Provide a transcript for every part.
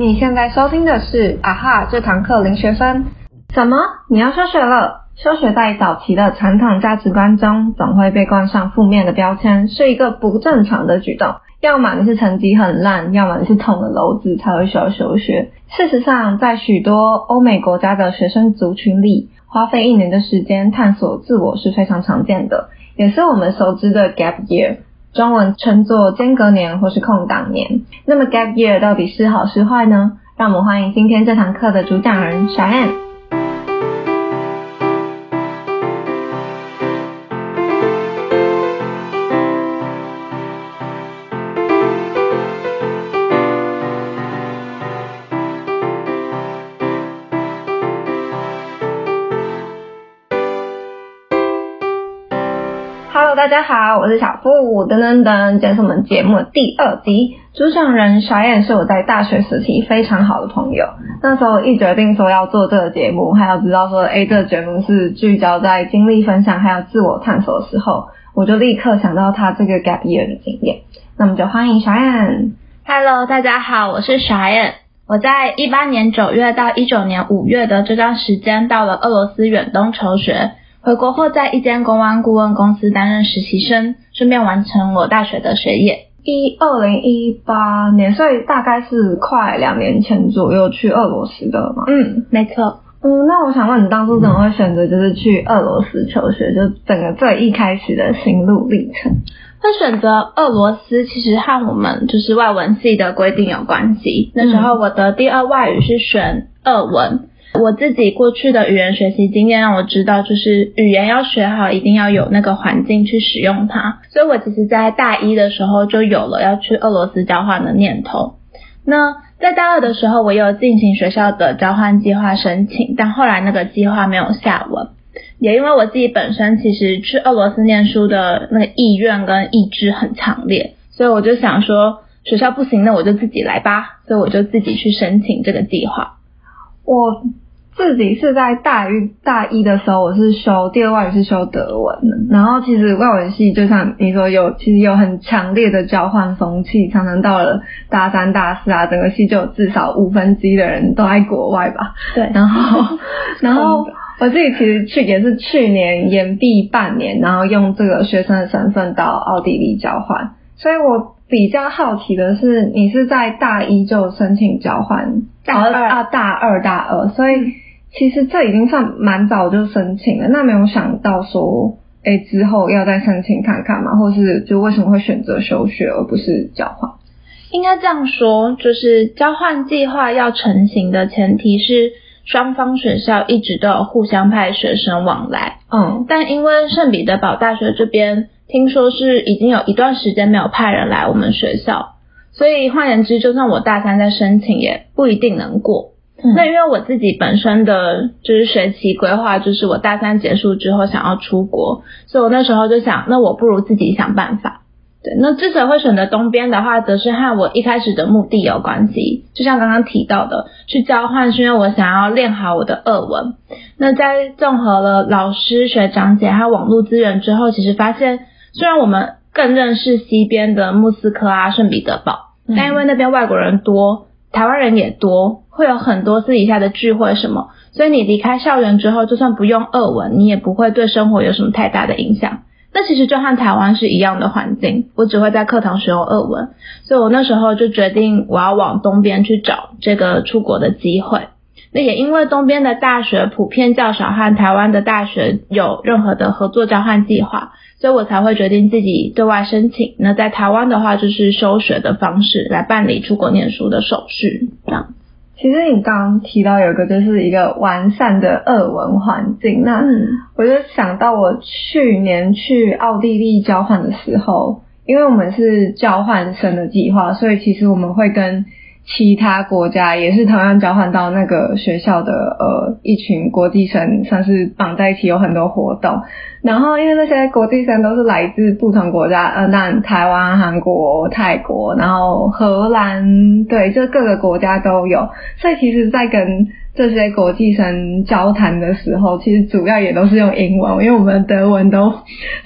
你现在收听的是啊哈这堂课零学分。什么？你要休学了？休学在早期的传统价值观中，总会被冠上负面的标签，是一个不正常的举动。要么你是成绩很烂，要么你是捅了篓子才会需要休学。事实上，在许多欧美国家的学生族群里，花费一年的时间探索自我是非常常见的，也是我们熟知的 gap year，中文称作间隔年或是空档年。那么 gap year 到底是好是坏呢？让我们欢迎今天这堂课的主讲人小大家好，我是小付，噔噔噔，这是我们节目的第二集。主讲人小燕是我在大学时期非常好的朋友。那时候一决定说要做这个节目，还要知道说，哎，这个节目是聚焦在经历分享还有自我探索的时候，我就立刻想到他这个 gap year 的经验。那么就欢迎小燕。Hello，大家好，我是小燕。我在一八年九月到一九年五月的这段时间，到了俄罗斯远东求学。回国后，在一间公安顾问公司担任实习生，顺便完成我大学的学业。一二零一八年，所以大概是快两年前左右去俄罗斯的嘛。嗯，没错。嗯，那我想问你，当初怎么会选择就是去俄罗斯求学？就整个最一开始的心路历程。会选择俄罗斯，其实和我们就是外文系的规定有关系。那时候我的第二外语是选俄文。我自己过去的语言学习经验让我知道，就是语言要学好，一定要有那个环境去使用它。所以我其实，在大一的时候就有了要去俄罗斯交换的念头。那在大二的时候，我有进行学校的交换计划申请，但后来那个计划没有下文。也因为我自己本身其实去俄罗斯念书的那个意愿跟意志很强烈，所以我就想说，学校不行，那我就自己来吧。所以我就自己去申请这个计划。我。自己是在大一大一的时候，我是修第二外语是修德文的，然后其实外文系就像你说有，其实有很强烈的交换风气，常常到了大三大四啊，整个系就有至少五分之一的人都在国外吧。对，然后然后我自己其实去也是去年延毕半年，然后用这个学生的身份到奥地利交换，所以我比较好奇的是，你是在大一就申请交换，大二啊大二大二，所以。其实这已经算蛮早就申请了，那没有想到说，哎，之后要再申请看看嘛，或是就为什么会选择休学而不是交换？应该这样说，就是交换计划要成型的前提是双方学校一直都有互相派学生往来。嗯，但因为圣彼得堡大学这边听说是已经有一段时间没有派人来我们学校，所以换言之，就算我大三再申请，也不一定能过。那因为我自己本身的就是学期规划，就是我大三结束之后想要出国，所以我那时候就想，那我不如自己想办法。对，那之所以会选择东边的话，则是和我一开始的目的有关系。就像刚刚提到的，去交换是因为我想要练好我的俄文。那在综合了老师、学长姐还有网络资源之后，其实发现，虽然我们更认识西边的莫斯科啊、圣彼得堡，但因为那边外国人多，台湾人也多。会有很多私底下的聚会什么，所以你离开校园之后，就算不用俄文，你也不会对生活有什么太大的影响。那其实就和台湾是一样的环境，我只会在课堂使用俄文，所以我那时候就决定我要往东边去找这个出国的机会。那也因为东边的大学普遍较少和台湾的大学有任何的合作交换计划，所以我才会决定自己对外申请。那在台湾的话，就是休学的方式来办理出国念书的手续，这样。其实你刚刚提到有个就是一个完善的俄文环境，那我就想到我去年去奥地利交换的时候，因为我们是交换生的计划，所以其实我们会跟。其他国家也是同样交换到那个学校的呃一群国际生，算是绑在一起有很多活动。然后因为那些国际生都是来自不同国家，呃，那台湾、韩国、泰国，然后荷兰，对，就各个国家都有。所以其实，在跟这些国际生交谈的时候，其实主要也都是用英文，因为我们德文都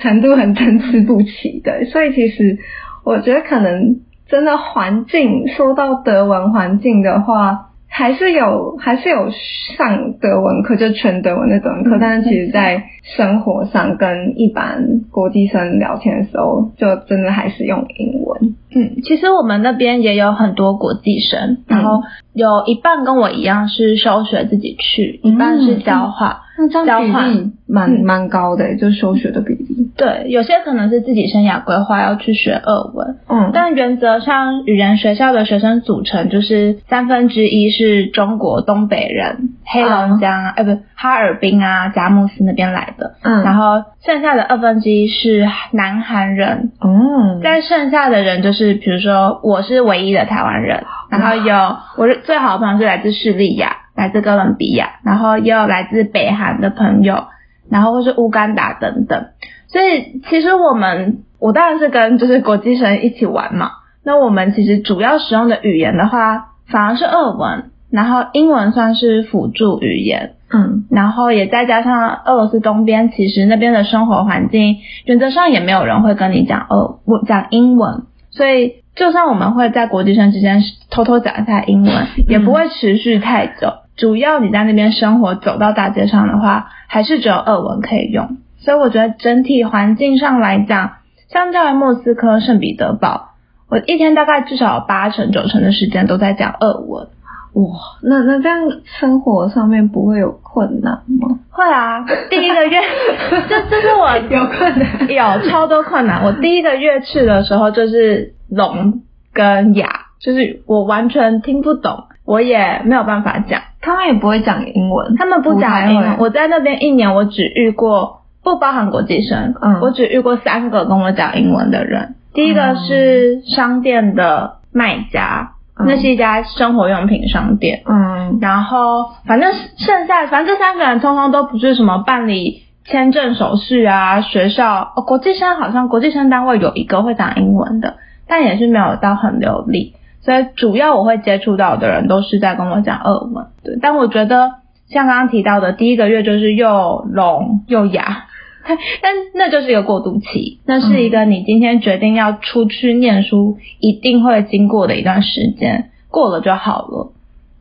程度很参差不齐的。所以其实我觉得可能。真的环境，说到德文环境的话。还是有，还是有上德文课，就全德文的德文课，但是其实在生活上跟一般国际生聊天的时候，就真的还是用英文。嗯，其实我们那边也有很多国际生，然后有一半跟我一样是休学自己去，一半是交换。那这样比例蛮蛮高的，就休学的比例。对，有些可能是自己生涯规划要去学俄文，嗯，但原则上语言学校的学生组成就是三分之一是中国东北人，黑龙江啊，呃，不，哈尔滨啊，佳木斯那边来的，嗯，然后剩下的二分之一是南韩人，哦，在剩下的人就是比如说我是唯一的台湾人，然后有我是最好的朋友是来自叙利亚。来自哥伦比亚，然后也有来自北韩的朋友，然后或是乌干达等等。所以其实我们，我当然是跟就是国际生一起玩嘛。那我们其实主要使用的语言的话，反而是俄文，然后英文算是辅助语言。嗯，然后也再加上俄罗斯东边，其实那边的生活环境，原则上也没有人会跟你讲俄我讲英文，所以。就算我们会在国际生之间偷偷讲一下英文，也不会持续太久。主要你在那边生活，走到大街上的话，还是只有俄文可以用。所以我觉得整体环境上来讲，相较于莫斯科、圣彼得堡，我一天大概至少八成九成的时间都在讲俄文。哇，那那这样生活上面不会有困难吗？会啊，第一个月，这这是我有困难，有超多困难。我第一个月去的时候就是聋跟哑，就是我完全听不懂，我也没有办法讲。他们也不会讲英文，他们不讲英文。我在那边一年，我只遇过不包含国际生，嗯，我只遇过三个跟我讲英文的人。第一个是商店的卖家。那是一家生活用品商店，嗯，然后反正剩下，反正这三个人通通都不是什么办理签证手续啊，学校哦，国际生好像国际生单位有一个会讲英文的，但也是没有到很流利，所以主要我会接触到的人都是在跟我讲俄文，对，但我觉得像刚刚提到的第一个月就是又聋又哑。但那就是一个过渡期，那是一个你今天决定要出去念书一定会经过的一段时间，过了就好了，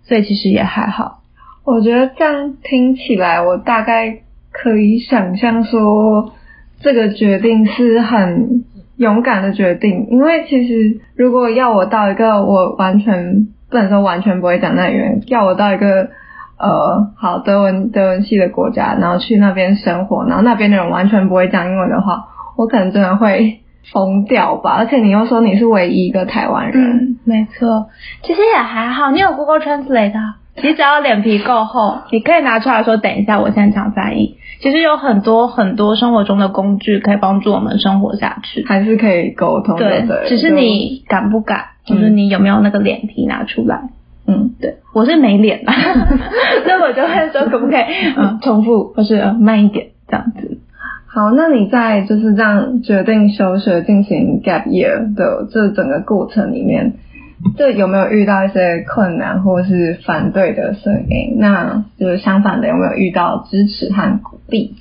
所以其实也还好。我觉得这样听起来，我大概可以想象说，这个决定是很勇敢的决定，因为其实如果要我到一个我完全不能说完全不会讲那语言，要我到一个。呃，好，德文德文系的国家，然后去那边生活，然后那边的人完全不会讲英文的话，我可能真的会疯掉吧。而且你又说你是唯一一个台湾人，没错，其实也还好，你有 Google Translate，你只要脸皮够厚，你可以拿出来说，等一下我现场翻译。其实有很多很多生活中的工具可以帮助我们生活下去，还是可以沟通的。对，只是你敢不敢，就是你有没有那个脸皮拿出来。嗯，对，我是没脸嘛，所以我就会说可不可以 嗯重复或是慢一点这样子。好，那你在就是这样决定休学进行 gap year 的这整个过程里面，这有没有遇到一些困难或是反对的声音？那就是相反的，有没有遇到支持和鼓励？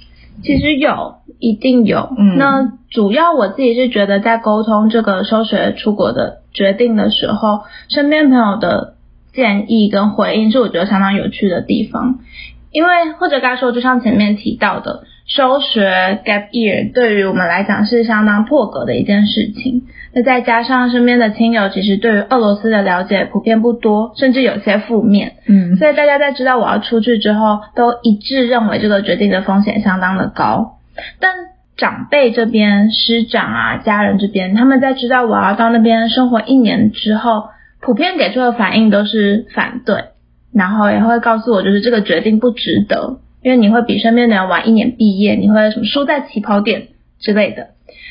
其实有，一定有。嗯，那主要我自己是觉得在沟通这个休学出国的决定的时候，身边朋友的。建议跟回应是我觉得相当有趣的地方，因为或者该说，就像前面提到的，休学 gap year 对于我们来讲是相当破格的一件事情。那再加上身边的亲友其实对于俄罗斯的了解普遍不多，甚至有些负面，嗯，所以大家在知道我要出去之后，都一致认为这个决定的风险相当的高。但长辈这边、师长啊、家人这边，他们在知道我要到那边生活一年之后。普遍给出的反应都是反对，然后也会告诉我，就是这个决定不值得，因为你会比身边的人晚一年毕业，你会什么输在起跑点之类的。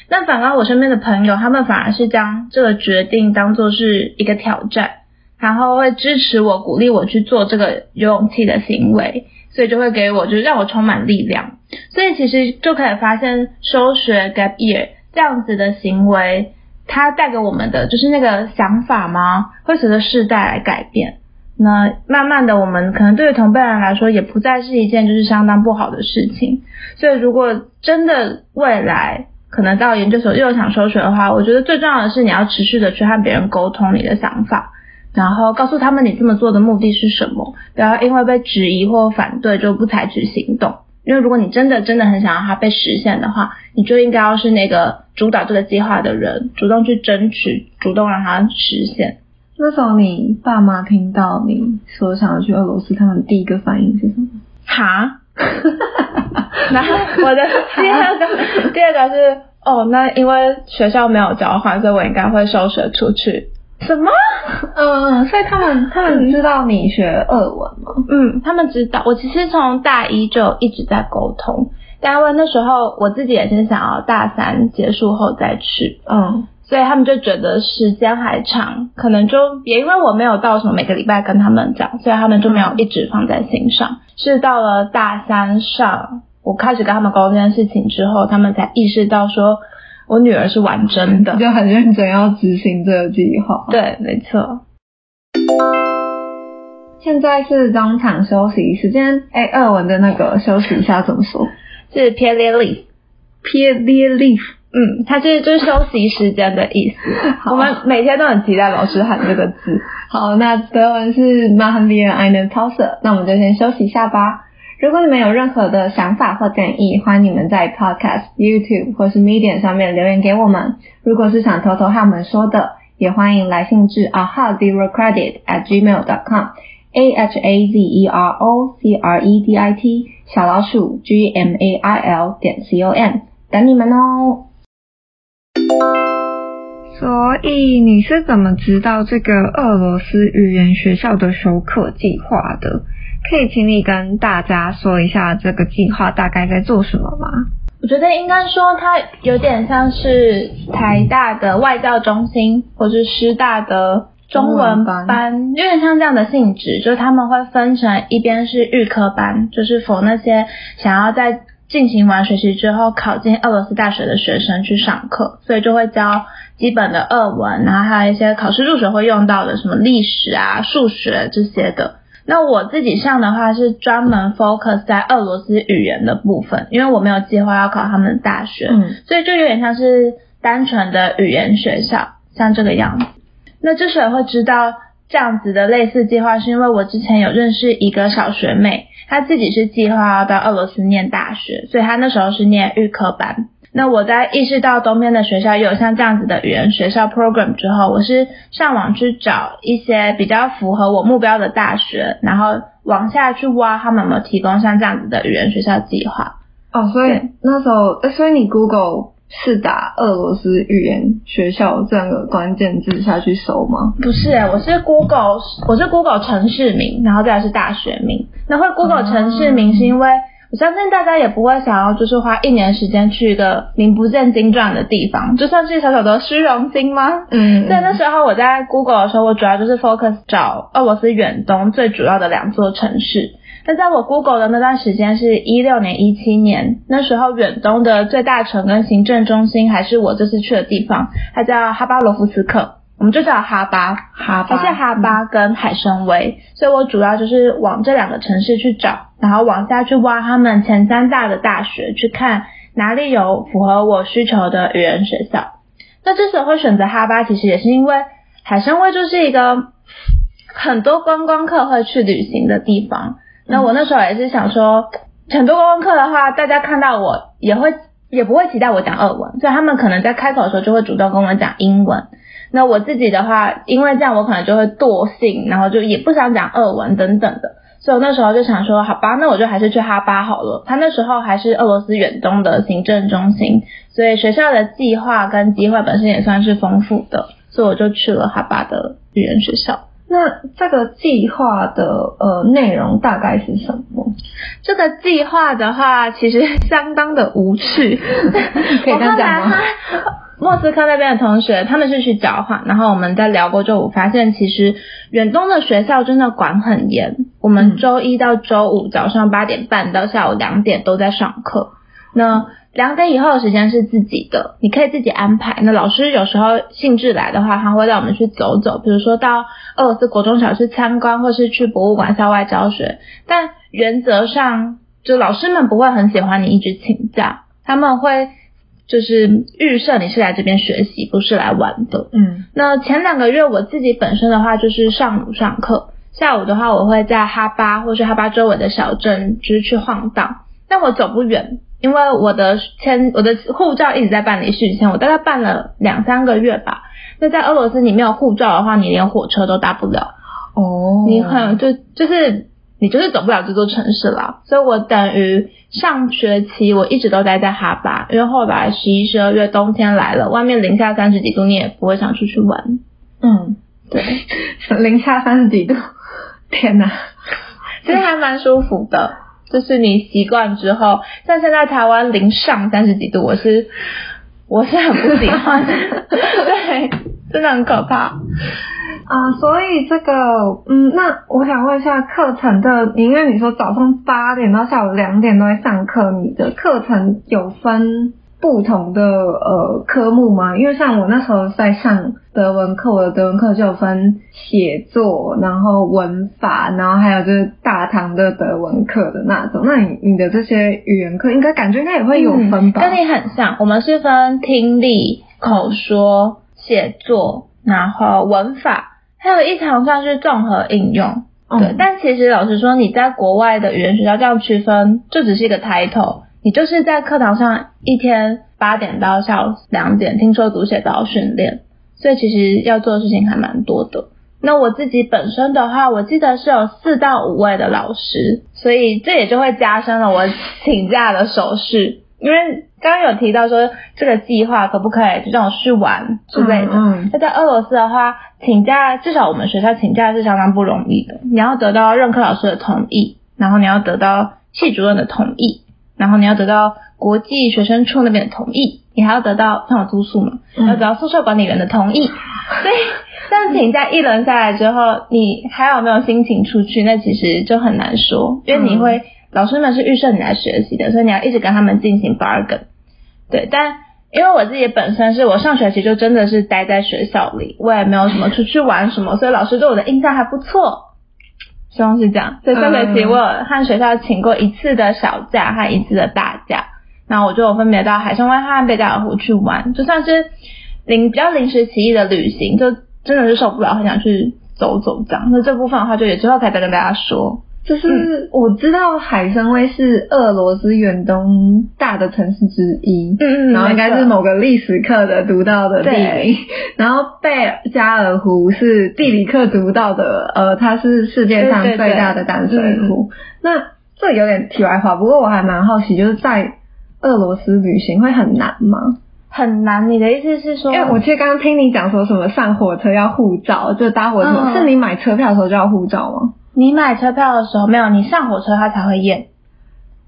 但反而我身边的朋友，他们反而是将这个决定当做是一个挑战，然后会支持我、鼓励我去做这个有勇气的行为，所以就会给我，就是让我充满力量。所以其实就可以发现，休学 gap year 这样子的行为。它带给我们的就是那个想法吗？会随着世代来改变。那慢慢的，我们可能对于同辈人来说，也不再是一件就是相当不好的事情。所以，如果真的未来可能到研究所又想休学的话，我觉得最重要的是你要持续的去和别人沟通你的想法，然后告诉他们你这么做的目的是什么，不要因为被质疑或反对就不采取行动。因为如果你真的真的很想让它被实现的话，你就应该要是那个主导这个计划的人，主动去争取，主动让它实现。那时候你爸妈听到你说想要去俄罗斯，他们第一个反应是什么？哈？然后我的 第二个，第二个是哦，那因为学校没有交换，所以我应该会休学出去。什么？嗯，所以他们他们知道你学俄文吗？嗯，他们知道。我其实从大一就一直在沟通，但因为那时候我自己也是想要大三结束后再去，嗯，所以他们就觉得时间还长，可能就也因为我没有到什么每个礼拜跟他们讲，所以他们就没有一直放在心上。是到了大三上，我开始跟他们沟通这件事情之后，他们才意识到说。我女儿是玩真的，就很认真要执行这个计划。对，没错。现在是中场休息时间，哎，二文的那个休息一下怎么说？是 p e r l e a v e p e r l e a v e 嗯，它是就是休息时间的意思。我们每天都很期待老师喊这个字。好，那德文是 machen wir eine Pause，那我们就先休息一下吧。如果你们有任何的想法或建议，欢迎你们在 Podcast、YouTube 或是 Medium 上面留言给我们。如果是想偷偷和我们说的，也欢迎来信至 aha zero credit at gmail dot com，a h a z e r o c r e d i t 小老鼠 g m a i l 点 c o m 等你们哦。所以你是怎么知道这个俄罗斯语言学校的休课计划的？可以请你跟大家说一下这个计划大概在做什么吗？我觉得应该说它有点像是台大的外教中心，或是师大的中文班，有点像这样的性质。就是他们会分成一边是预科班，就是否那些想要在进行完学习之后考进俄罗斯大学的学生去上课，所以就会教基本的俄文，然后还有一些考试入学会用到的什么历史啊、数学这些的。那我自己上的话是专门 focus 在俄罗斯语言的部分，因为我没有计划要考他们的大学，嗯，所以就有点像是单纯的语言学校，像这个样子。那之所以会知道这样子的类似计划，是因为我之前有认识一个小学妹，她自己是计划要到俄罗斯念大学，所以她那时候是念预科班。那我在意识到东边的学校有像这样子的语言学校 program 之后，我是上网去找一些比较符合我目标的大学，然后往下去挖他们有没有提供像这样子的语言学校计划。哦，所以那时候，所以你 Google 是打俄罗斯语言学校这样的关键字下去搜吗？不是，我是 Google，我是 Google 城市名，然后再来是大学名。那会 Google 城市名是因为。我相信大家也不会想要，就是花一年时间去一个名不见经传的地方，就算是小小的虚荣心吗？嗯，对，那时候我在 Google 的时候，我主要就是 focus 找俄罗斯远东最主要的两座城市。那在我 Google 的那段时间是一六年、一七年，那时候远东的最大城跟行政中心还是我这次去的地方，它叫哈巴罗夫斯克。我们就叫哈巴，哈巴，还是哈巴跟海参崴，所以我主要就是往这两个城市去找，然后往下去挖他们前三大的大学，去看哪里有符合我需求的语言学校。那之所以会选择哈巴，其实也是因为海参崴就是一个很多观光客会去旅行的地方。那我那时候也是想说，很多观光客的话，大家看到我也会也不会期待我讲俄文，所以他们可能在开口的时候就会主动跟我讲英文。那我自己的话，因为这样我可能就会惰性，然后就也不想讲俄文等等的，所以我那时候就想说，好吧，那我就还是去哈巴好了。他那时候还是俄罗斯远东的行政中心，所以学校的计划跟机会本身也算是丰富的，所以我就去了哈巴的语言学校。那这个计划的呃内容大概是什么？这个计划的话，其实相当的无趣，可以这样讲吗？莫斯科那边的同学，他们是去交换，然后我们在聊过之后，我发现其实远东的学校真的管很严。我们周一到周五早上八点半到下午两点都在上课，那两点以后的时间是自己的，你可以自己安排。那老师有时候兴致来的话，他会带我们去走走，比如说到俄罗斯国中小去参观，或是去博物馆校外教学。但原则上，就老师们不会很喜欢你一直请假，他们会。就是预设你是来这边学习，不是来玩的。嗯，那前两个月我自己本身的话，就是上午上课，下午的话我会在哈巴或是哈巴周围的小镇就是去晃荡。但我走不远，因为我的签我的护照一直在办理续签，我大概办了两三个月吧。那在俄罗斯你没有护照的话，你连火车都搭不了。哦，你很就就是。你就是走不了这座城市了，所以我等于上学期我一直都待在哈巴，因为后来十一、十二月冬天来了，外面零下三十几度，你也不会想出去玩。嗯，对，零下三十几度，天哪，其实还蛮舒服的，就是你习惯之后，像现在台湾零上三十几度，我是我是很不喜欢，对，真的很可怕。啊，所以这个，嗯，那我想问一下课程的，因为你说早上八点到下午两点都在上课，你的课程有分不同的呃科目吗？因为像我那时候在上德文课，我的德文课就有分写作，然后文法，然后还有就是大堂的德文课的那种。那你你的这些语言课，应该感觉应该也会有分吧？跟你很像，我们是分听力、口说、写作，然后文法。还有一堂算是综合应用，对。但其实老实说，你在国外的语言学校这样区分，就只是一个 title。你就是在课堂上一天八点到下午两点，听说读写都要训练，所以其实要做的事情还蛮多的。那我自己本身的话，我记得是有四到五位的老师，所以这也就会加深了我请假的手势。因为刚刚有提到说这个计划可不可以就让我去玩之类的。那在俄罗斯的话，请假至少我们学校请假是相当不容易的。你要得到任课老师的同意，然后你要得到系主任的同意，然后你要得到国际学生处那边的同意，你还要得到像我住宿嘛，要得到宿舍管理员的同意。所以这样请假一轮下来之后，你还有没有心情出去？那其实就很难说，因为你会。老师们是预设你来学习的，所以你要一直跟他们进行 bargain。对，但因为我自己本身是我上学期就真的是待在学校里，我也没有什么出去玩什么，所以老师对我的印象还不错。希望是这样。所以上学期我有和学校请过一次的小假和一次的大假，那我就分别到海参崴和贝加尔湖去玩，就算是临比较临时起意的旅行，就真的是受不了，很想去走走这样。那这部分的话，就也之后可以再跟大家说。就是我知道海参崴是俄罗斯远东大的城市之一，嗯嗯，然后应该是某个历史课的读到的地名，然后贝加尔湖是地理课读到的，呃，它是世界上最大的淡水湖。那这有点题外话，不过我还蛮好奇，就是在俄罗斯旅行会很难吗？很难？你的意思是说？因为我其实刚刚听你讲说什么上火车要护照，就搭火车，是你买车票的时候就要护照吗？你买车票的时候没有，你上火车他才会验，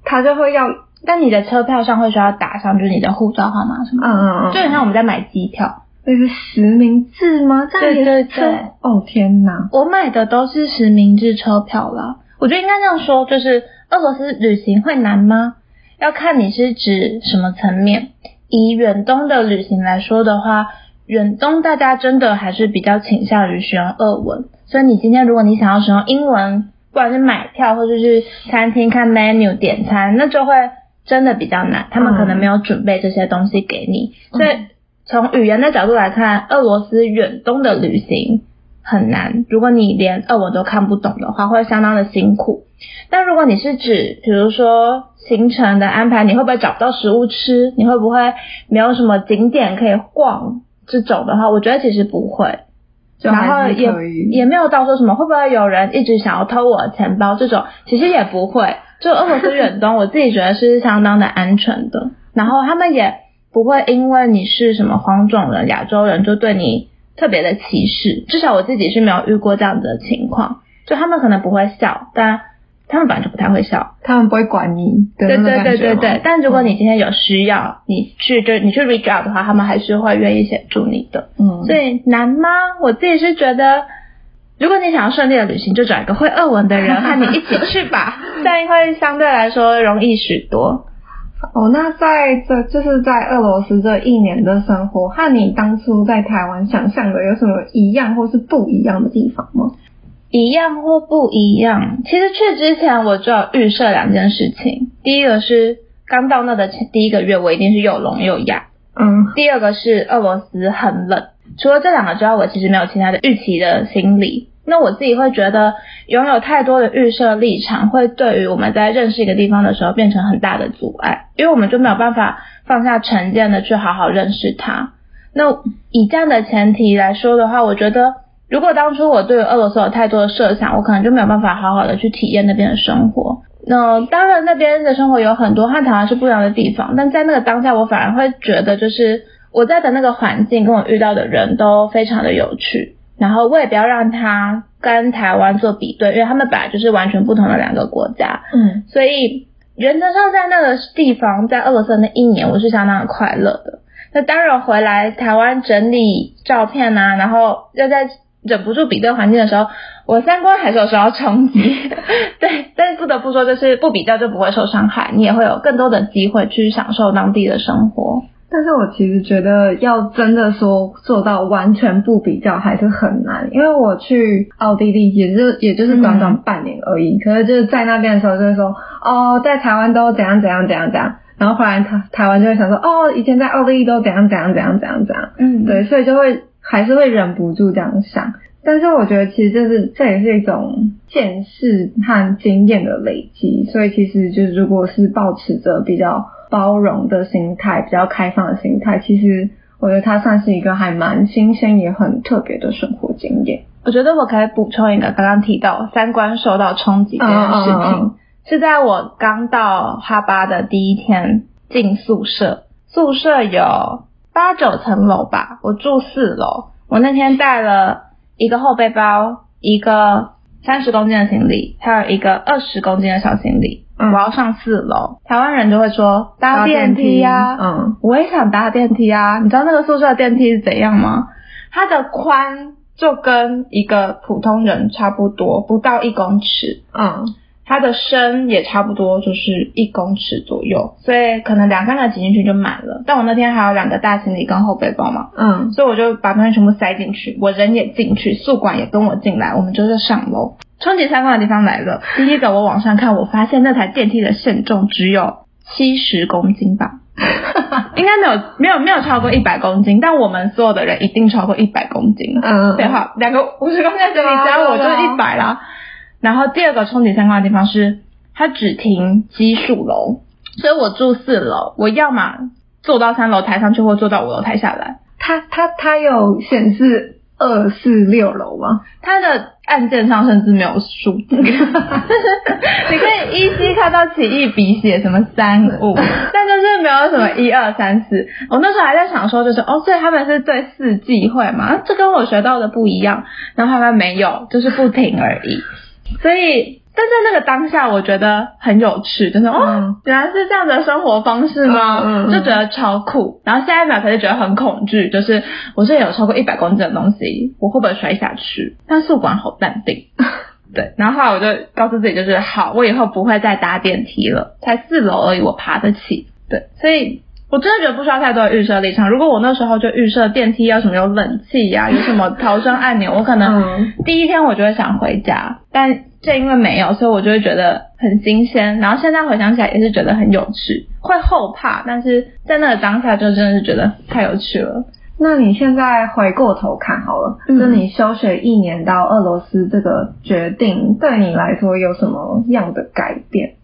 他就会要，但你的车票上会需要打上就是你的护照号码什么，嗯嗯嗯，就很像我们在买机票，那是实名制吗？对对对，哦天哪，我买的都是实名制车票了，我觉得应该这样说，就是俄罗斯旅行会难吗？要看你是指什么层面，以远东的旅行来说的话，远东大家真的还是比较倾向于使用俄文。所以你今天如果你想要使用英文，不管是买票或者是餐厅看 menu 点餐，那就会真的比较难。他们可能没有准备这些东西给你。所以从语言的角度来看，俄罗斯远东的旅行很难。如果你连俄文都看不懂的话，会相当的辛苦。但如果你是指，比如说行程的安排，你会不会找不到食物吃？你会不会没有什么景点可以逛？这种的话，我觉得其实不会。然后也也没有到说什么会不会有人一直想要偷我的钱包这种，其实也不会。就俄罗斯远东，我自己觉得是相当的安全的。然后他们也不会因为你是什么黄种人、亚洲人就对你特别的歧视。至少我自己是没有遇过这样子的情况。就他们可能不会笑，但。他们本来就不太会笑，他们不会管你。对对对对对。但如果你今天有需要，你去就你去 reach out 的话，他们还是会愿意协助你的。嗯。所以难吗？我自己是觉得，如果你想要顺利的旅行，就找一个会俄文的人和你一起去吧，这样会相对来说容易许多。哦，那在这就是在俄罗斯这一年的生活，和你当初在台湾想象的有什么一样或是不一样的地方吗？一样或不一样，其实去之前我就预设两件事情。第一个是刚到那的前第一个月，我一定是又聋又哑，嗯，第二个是俄罗斯很冷。除了这两个之外，我其实没有其他的预期的心理。那我自己会觉得，拥有太多的预设立场，会对于我们在认识一个地方的时候变成很大的阻碍，因为我们就没有办法放下成见的去好好认识它。那以这样的前提来说的话，我觉得，如果当初我对俄罗斯有太多的设想，我可能就没有办法好好的去体验那边的生活。那当然，那边的生活有很多和台湾是不一样的地方，但在那个当下，我反而会觉得，就是我在的那个环境跟我遇到的人都非常的有趣。然后我也不要让他跟台湾做比对，因为他们本来就是完全不同的两个国家。嗯，所以原则上在那个地方，在俄罗斯那一年，我是相当的快乐的。那当然回来台湾整理照片啊，然后要在忍不住比对环境的时候，我三观还是有受到冲击。对，但是不得不说，就是不比较就不会受伤害，你也会有更多的机会去享受当地的生活。但是我其实觉得要真的说做到完全不比较还是很难，因为我去奥地利也就也就是短短半年而已，可是就是在那边的时候就是说，哦，在台湾都怎样怎样怎样怎样，然后后来台台湾就会想说，哦，以前在奥地利都怎样怎样怎样怎样怎样，嗯，对，所以就会还是会忍不住这样想。但是我觉得其实这是这也是一种见识和经验的累积，所以其实就是如果是保持着比较。包容的心态，比较开放的心态，其实我觉得它算是一个还蛮新鲜也很特别的生活经验。我觉得我可以补充一个，刚刚提到三观受到冲击这件事情，是在我刚到哈巴的第一天进宿舍，宿舍有八九层楼吧，我住四楼，我那天带了一个后背包，一个三十公斤的行李，还有一个二十公斤的小行李。我要上四楼，台湾人就会说搭电梯呀，嗯，我也想搭电梯啊。你知道那个宿舍的电梯是怎样吗？它的宽就跟一个普通人差不多，不到一公尺，嗯，它的深也差不多，就是一公尺左右，所以可能两三个挤进去就满了。但我那天还有两个大行李跟后背包嘛，嗯，所以我就把东西全部塞进去，我人也进去，宿管也跟我进来，我们就是上楼。冲击三观的地方来了。第一个，我往上看，我发现那台电梯的限重只有七十公斤吧，应该没有没有没有超过一百公斤，但我们所有的人一定超过一百公斤。嗯，对哈，两个五十公斤的行李加我就一百啦。然后第二个冲击三观的地方是，它只停奇数楼，所以我住四楼，我要么坐到三楼抬上去，或坐到五楼抬下来。它它它有显示。二四六楼吗？它的按键上甚至没有数字，你可以依稀看到奇异笔写什么三五，但就是没有什么一二三四。我那时候还在想说，就是哦，所以他们是对四忌讳嘛？这跟我学到的不一样。然后他们没有，就是不停而已。所以。但在那个当下，我觉得很有趣，就是哦，原来是这样的生活方式吗？就觉得超酷。然后下一秒，他就觉得很恐惧，就是我这有超过一百公斤的东西，我会不会摔下去？但宿管好淡定，对。然后后来我就告诉自己，就是好，我以后不会再搭电梯了，才四楼而已，我爬得起。对，所以。我真的觉得不需要太多的预设立场。如果我那时候就预设电梯要什么有冷气呀，有什么逃生按钮，我可能第一天我就会想回家。但正因为没有，所以我就会觉得很新鲜。然后现在回想起来也是觉得很有趣，会后怕，但是在那个当下就真的是觉得太有趣了。那你现在回过头看好了，就你休学一年到俄罗斯这个决定，对你来说有什么样的改变？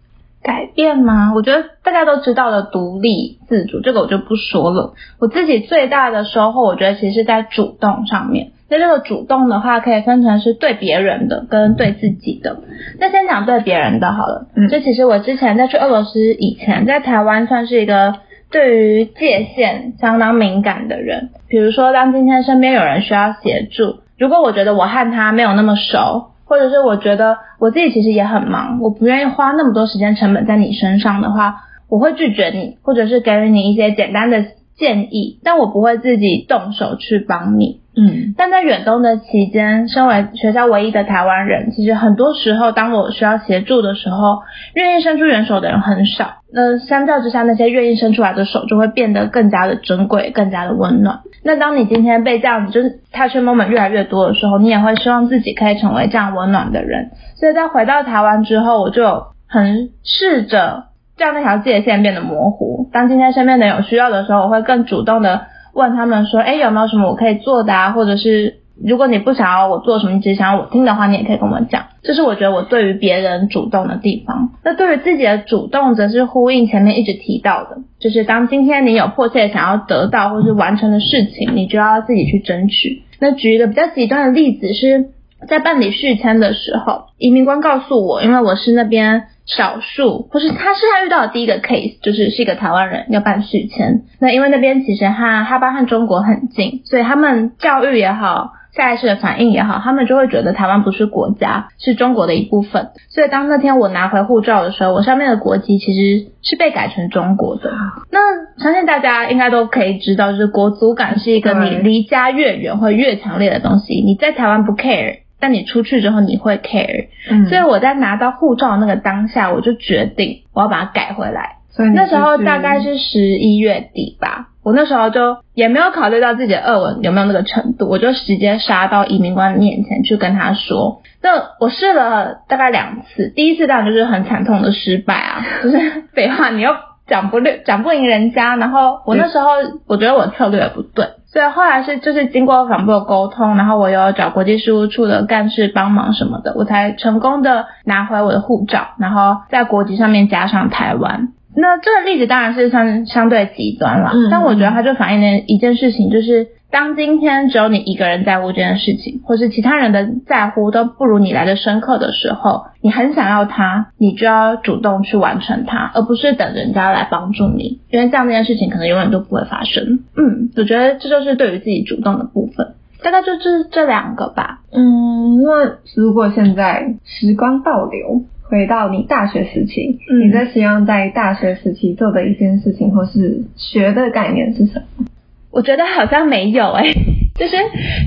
改变吗？我觉得大家都知道的独立自主，这个我就不说了。我自己最大的收获，我觉得其实是在主动上面。那这个主动的话，可以分成是对别人的跟对自己的。那先讲对别人的好了。嗯。这其实我之前在去俄罗斯以前，在台湾算是一个对于界限相当敏感的人。比如说，当今天身边有人需要协助，如果我觉得我和他没有那么熟。或者是我觉得我自己其实也很忙，我不愿意花那么多时间成本在你身上的话，我会拒绝你，或者是给予你一些简单的建议，但我不会自己动手去帮你。嗯，但在远东的期间，身为学校唯一的台湾人，其实很多时候当我需要协助的时候，愿意伸出援手的人很少。那相较之下，那些愿意伸出来的手就会变得更加的珍贵，更加的温暖。那当你今天被这样子，就是 touch moment 越来越多的时候，你也会希望自己可以成为这样温暖的人。所以在回到台湾之后，我就很试着让那条界限变得模糊。当今天身边的有需要的时候，我会更主动的问他们说，哎，有没有什么我可以做的啊？或者是如果你不想要我做什么，你只想要我听的话，你也可以跟我讲。这是我觉得我对于别人主动的地方。那对于自己的主动，则是呼应前面一直提到的，就是当今天你有迫切想要得到或是完成的事情，你就要自己去争取。那举一个比较极端的例子是。在办理续签的时候，移民官告诉我，因为我是那边少数，或是他是他遇到的第一个 case，就是是一个台湾人要办续签。那因为那边其实哈哈巴和中国很近，所以他们教育也好，下意识的反应也好，他们就会觉得台湾不是国家，是中国的一部分。所以当那天我拿回护照的时候，我上面的国籍其实是被改成中国的。那相信大家应该都可以知道，就是国族感是一个你离家越远会越强烈的东西。你在台湾不 care。但你出去之后你会 care，所以我在拿到护照那个当下，我就决定我要把它改回来。所以那时候大概是十一月底吧，我那时候就也没有考虑到自己的二文有没有那个程度，我就直接杀到移民官面前去跟他说。那我试了大概两次，第一次当然就是很惨痛的失败啊，就是废话，你又讲不略讲不赢人家，然后我那时候我觉得我策略也不对。所以后来是就是经过反复的沟通，然后我有找国际事务处的干事帮忙什么的，我才成功的拿回我的护照，然后在国籍上面加上台湾。那这个例子当然是相相对极端了，但我觉得它就反映了一件事情，就是。当今天只有你一个人在乎这件事情，或是其他人的在乎都不如你来的深刻的时候，你很想要它，你就要主动去完成它，而不是等人家来帮助你，因为这样这件事情可能永远都不会发生。嗯，我觉得这就是对于自己主动的部分，大概就这这两个吧。嗯，那如果现在时光倒流，回到你大学时期，你最希望在大学时期做的一件事情，或是学的概念是什么？我觉得好像没有哎，就是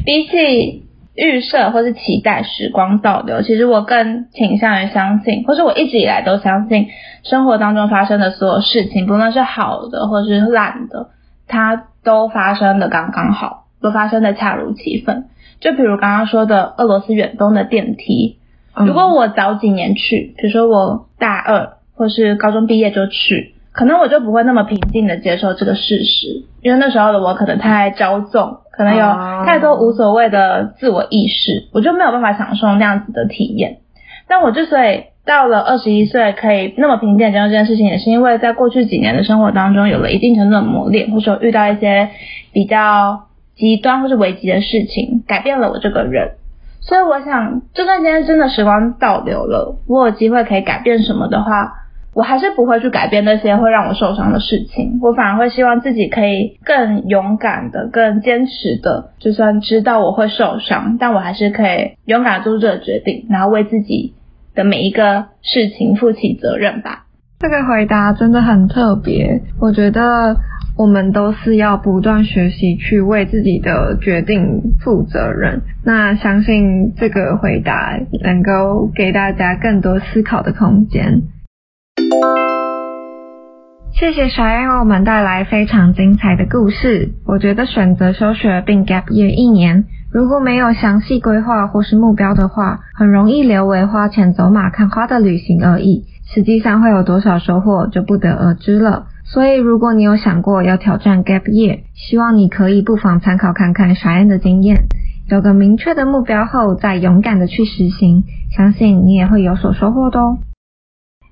比起预设或是期待时光倒流，其实我更倾向于相信，或是我一直以来都相信，生活当中发生的所有事情，不论是好的或是烂的，它都发生的刚刚好，都发生的恰如其分。就比如刚刚说的俄罗斯远东的电梯，如果我早几年去，比如说我大二或是高中毕业就去。可能我就不会那么平静的接受这个事实，因为那时候的我可能太骄纵，可能有太多无所谓的自我意识，我就没有办法享受那样子的体验。但我之所以到了二十一岁可以那么平静接受这件事情，也是因为在过去几年的生活当中有了一定程度的磨练，或者遇到一些比较极端或是危急的事情，改变了我这个人。所以我想，就算今天真的时光倒流了，我有机会可以改变什么的话。我还是不会去改变那些会让我受伤的事情，我反而会希望自己可以更勇敢的、更坚持的，就算知道我会受伤，但我还是可以勇敢做出这个决定，然后为自己的每一个事情负起责任吧。这个回答真的很特别，我觉得我们都是要不断学习去为自己的决定负责任。那相信这个回答能够给大家更多思考的空间。谢谢小燕为我们带来非常精彩的故事。我觉得选择休学并 gap year 一年，如果没有详细规划或是目标的话，很容易留为花钱走马看花的旅行而已。实际上会有多少收获就不得而知了。所以如果你有想过要挑战 gap year，希望你可以不妨参考看看小燕的经验，有个明确的目标后再勇敢的去实行，相信你也会有所收获的哦。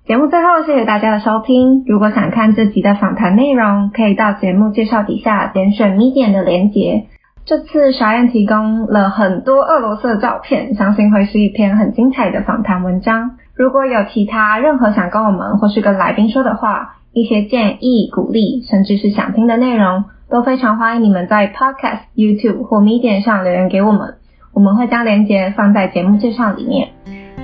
节目最后，谢谢大家的收听。如果想看这集的访谈内容，可以到节目介绍底下点选 m e d i a 的连结。这次小燕提供了很多俄罗斯的照片，相信会是一篇很精彩的访谈文章。如果有其他任何想跟我们或是跟来宾说的话，一些建议、鼓励，甚至是想听的内容，都非常欢迎你们在 Podcast、YouTube 或 m e d i a 上留言给我们，我们会将连结放在节目介绍里面。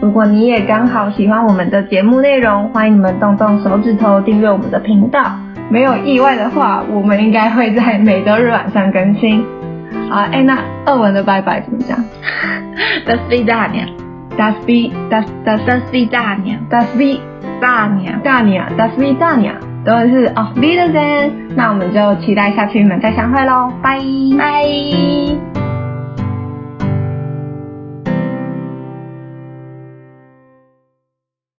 如果你也刚好喜欢我们的节目内容，欢迎你们动动手指头订阅我们的频道。没有意外的话，我们应该会在每周日晚上更新。好，哎，那二文的拜拜怎么讲？Das Vidania，Das V，Das Das Vidania，Das V Dania，Dania，Das Vidania，都是 Auf Wiedersehen。那我们就期待下次你们再相会喽，拜拜。